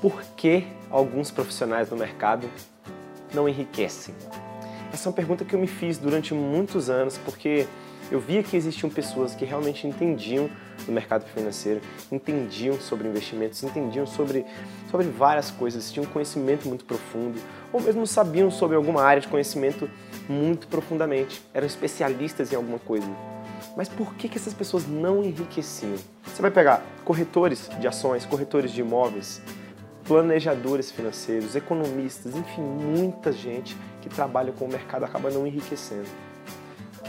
por que alguns profissionais no mercado não enriquecem? Essa é uma pergunta que eu me fiz durante muitos anos porque eu via que existiam pessoas que realmente entendiam do mercado financeiro, entendiam sobre investimentos, entendiam sobre, sobre várias coisas, tinham um conhecimento muito profundo, ou mesmo sabiam sobre alguma área de conhecimento muito profundamente, eram especialistas em alguma coisa. Mas por que, que essas pessoas não enriqueciam? Você vai pegar corretores de ações, corretores de imóveis, planejadores financeiros, economistas, enfim, muita gente que trabalha com o mercado acaba não enriquecendo.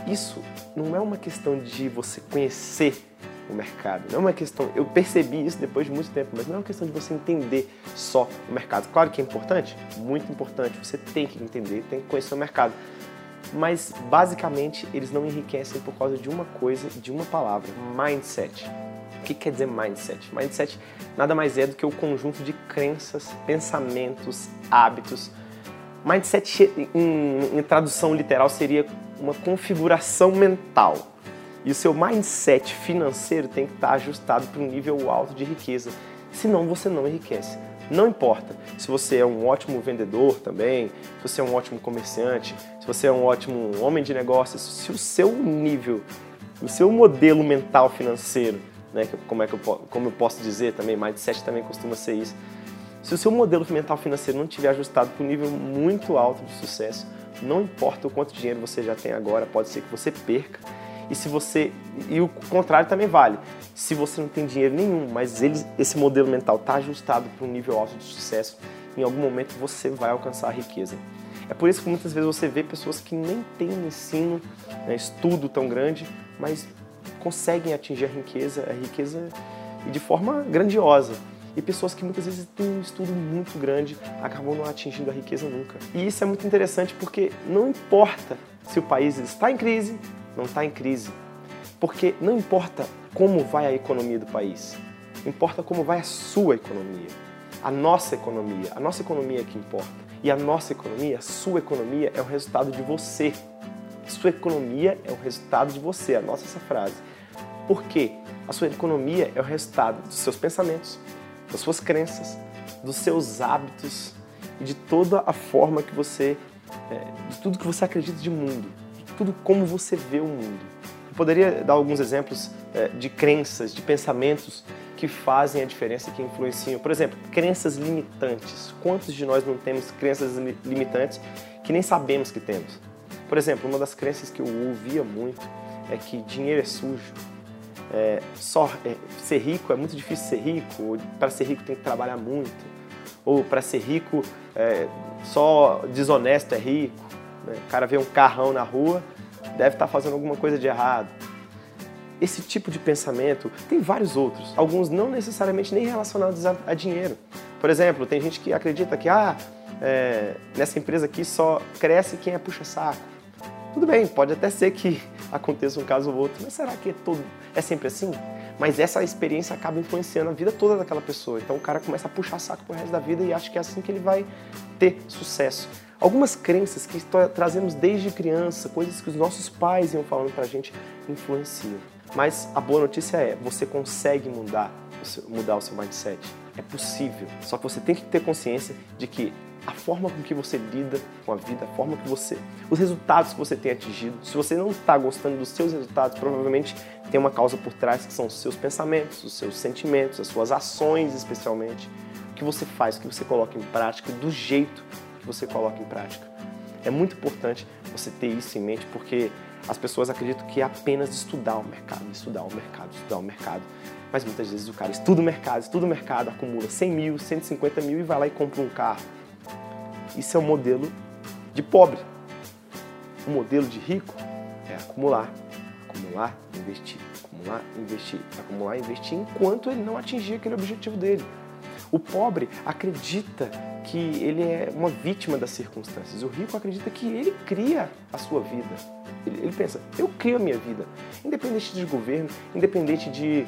Isso não é uma questão de você conhecer o mercado, não é uma questão. Eu percebi isso depois de muito tempo, mas não é uma questão de você entender só o mercado. Claro que é importante, muito importante, você tem que entender, tem que conhecer o mercado. Mas basicamente eles não enriquecem por causa de uma coisa, de uma palavra: mindset. O que quer dizer mindset? Mindset nada mais é do que o conjunto de crenças, pensamentos, hábitos. Mindset, em, em tradução literal, seria uma configuração mental. E o seu mindset financeiro tem que estar ajustado para um nível alto de riqueza. Senão você não enriquece. Não importa se você é um ótimo vendedor também, se você é um ótimo comerciante, se você é um ótimo homem de negócios, se o seu nível, o seu modelo mental financeiro né? Como, é que eu, como eu posso dizer também, mindset também costuma ser isso. Se o seu modelo mental financeiro não estiver ajustado para um nível muito alto de sucesso, não importa o quanto dinheiro você já tem agora, pode ser que você perca. E se você e o contrário também vale. Se você não tem dinheiro nenhum, mas ele, esse modelo mental está ajustado para um nível alto de sucesso, em algum momento você vai alcançar a riqueza. É por isso que muitas vezes você vê pessoas que nem têm um ensino, né, estudo tão grande, mas conseguem atingir a riqueza, a riqueza de forma grandiosa. E pessoas que muitas vezes têm um estudo muito grande acabam não atingindo a riqueza nunca. E isso é muito interessante porque não importa se o país está em crise, não está em crise. Porque não importa como vai a economia do país, importa como vai a sua economia, a nossa economia. A nossa economia é que importa. E a nossa economia, a sua economia, é o resultado de você. Sua economia é o resultado de você. Anota essa frase. Por quê? A sua economia é o resultado dos seus pensamentos, das suas crenças, dos seus hábitos e de toda a forma que você, é, de tudo que você acredita de mundo, de tudo como você vê o mundo. Eu poderia dar alguns exemplos é, de crenças, de pensamentos que fazem a diferença, que influenciam. Por exemplo, crenças limitantes. Quantos de nós não temos crenças limitantes que nem sabemos que temos? Por exemplo, uma das crenças que eu ouvia muito é que dinheiro é sujo, é, só é, ser rico é muito difícil ser rico, para ser rico tem que trabalhar muito, ou para ser rico é, só desonesto é rico. Né? O cara vê um carrão na rua, deve estar tá fazendo alguma coisa de errado. Esse tipo de pensamento tem vários outros, alguns não necessariamente nem relacionados a, a dinheiro. Por exemplo, tem gente que acredita que ah, é, nessa empresa aqui só cresce quem é puxa-saco. Tudo bem, pode até ser que aconteça um caso ou outro, mas será que é, todo, é sempre assim? Mas essa experiência acaba influenciando a vida toda daquela pessoa. Então o cara começa a puxar saco pro resto da vida e acha que é assim que ele vai ter sucesso. Algumas crenças que trazemos desde criança, coisas que os nossos pais iam falando pra gente, influenciam. Mas a boa notícia é, você consegue mudar mudar o seu mindset. É possível. Só que você tem que ter consciência de que a forma com que você lida com a vida, a forma que você. os resultados que você tem atingido. Se você não está gostando dos seus resultados, provavelmente tem uma causa por trás que são os seus pensamentos, os seus sentimentos, as suas ações, especialmente. O que você faz, o que você coloca em prática, do jeito que você coloca em prática. É muito importante você ter isso em mente, porque as pessoas acreditam que é apenas estudar o mercado, estudar o mercado, estudar o mercado. Mas muitas vezes o cara estuda o mercado, estuda o mercado, acumula 100 mil, 150 mil e vai lá e compra um carro isso é um modelo de pobre. O modelo de rico é acumular, acumular, investir, acumular, investir, acumular, investir, enquanto ele não atingir aquele objetivo dele. O pobre acredita que ele é uma vítima das circunstâncias. O rico acredita que ele cria a sua vida. Ele, ele pensa, eu crio a minha vida, independente de governo, independente de,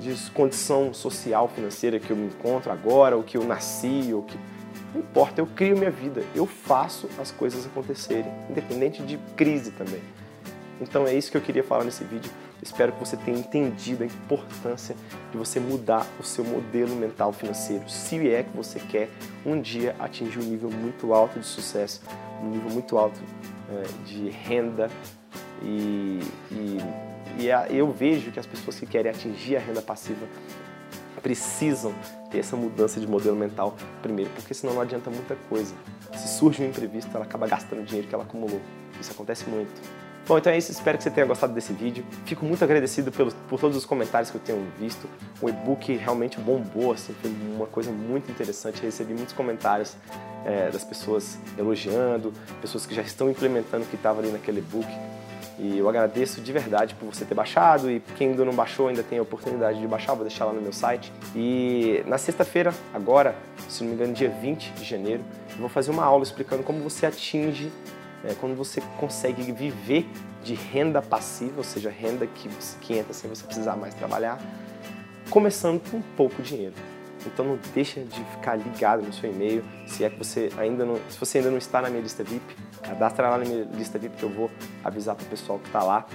de condição social, financeira que eu me encontro agora, ou que eu nasci, ou que não importa, eu crio minha vida, eu faço as coisas acontecerem, independente de crise também. Então é isso que eu queria falar nesse vídeo. Espero que você tenha entendido a importância de você mudar o seu modelo mental financeiro, se é que você quer um dia atingir um nível muito alto de sucesso, um nível muito alto é, de renda e, e, e eu vejo que as pessoas que querem atingir a renda passiva precisam ter essa mudança de modelo mental primeiro, porque senão não adianta muita coisa. Se surge um imprevisto, ela acaba gastando o dinheiro que ela acumulou. Isso acontece muito. Bom, então é isso. Espero que você tenha gostado desse vídeo. Fico muito agradecido pelos, por todos os comentários que eu tenho visto. O e-book realmente bombou, assim, foi uma coisa muito interessante. recebi muitos comentários é, das pessoas elogiando, pessoas que já estão implementando o que estava ali naquele e-book. E eu agradeço de verdade por você ter baixado e quem ainda não baixou ainda tem a oportunidade de baixar, vou deixar lá no meu site. E na sexta-feira, agora, se não me engano, dia 20 de janeiro, eu vou fazer uma aula explicando como você atinge, é, como você consegue viver de renda passiva, ou seja, renda que, que entra sem você precisar mais trabalhar, começando com pouco dinheiro. Então não deixa de ficar ligado no seu e-mail, se é que você ainda não, se você ainda não está na minha lista VIP, cadastra lá na minha lista VIP que eu vou avisar para o pessoal que está lá.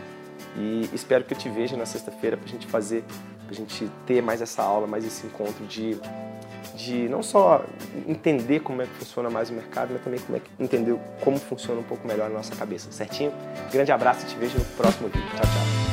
E espero que eu te veja na sexta-feira para a gente fazer, para a gente ter mais essa aula, mais esse encontro de, de não só entender como é que funciona mais o mercado, mas também como é que entender como funciona um pouco melhor a nossa cabeça, certinho? Grande abraço e te vejo no próximo vídeo. Tchau, tchau.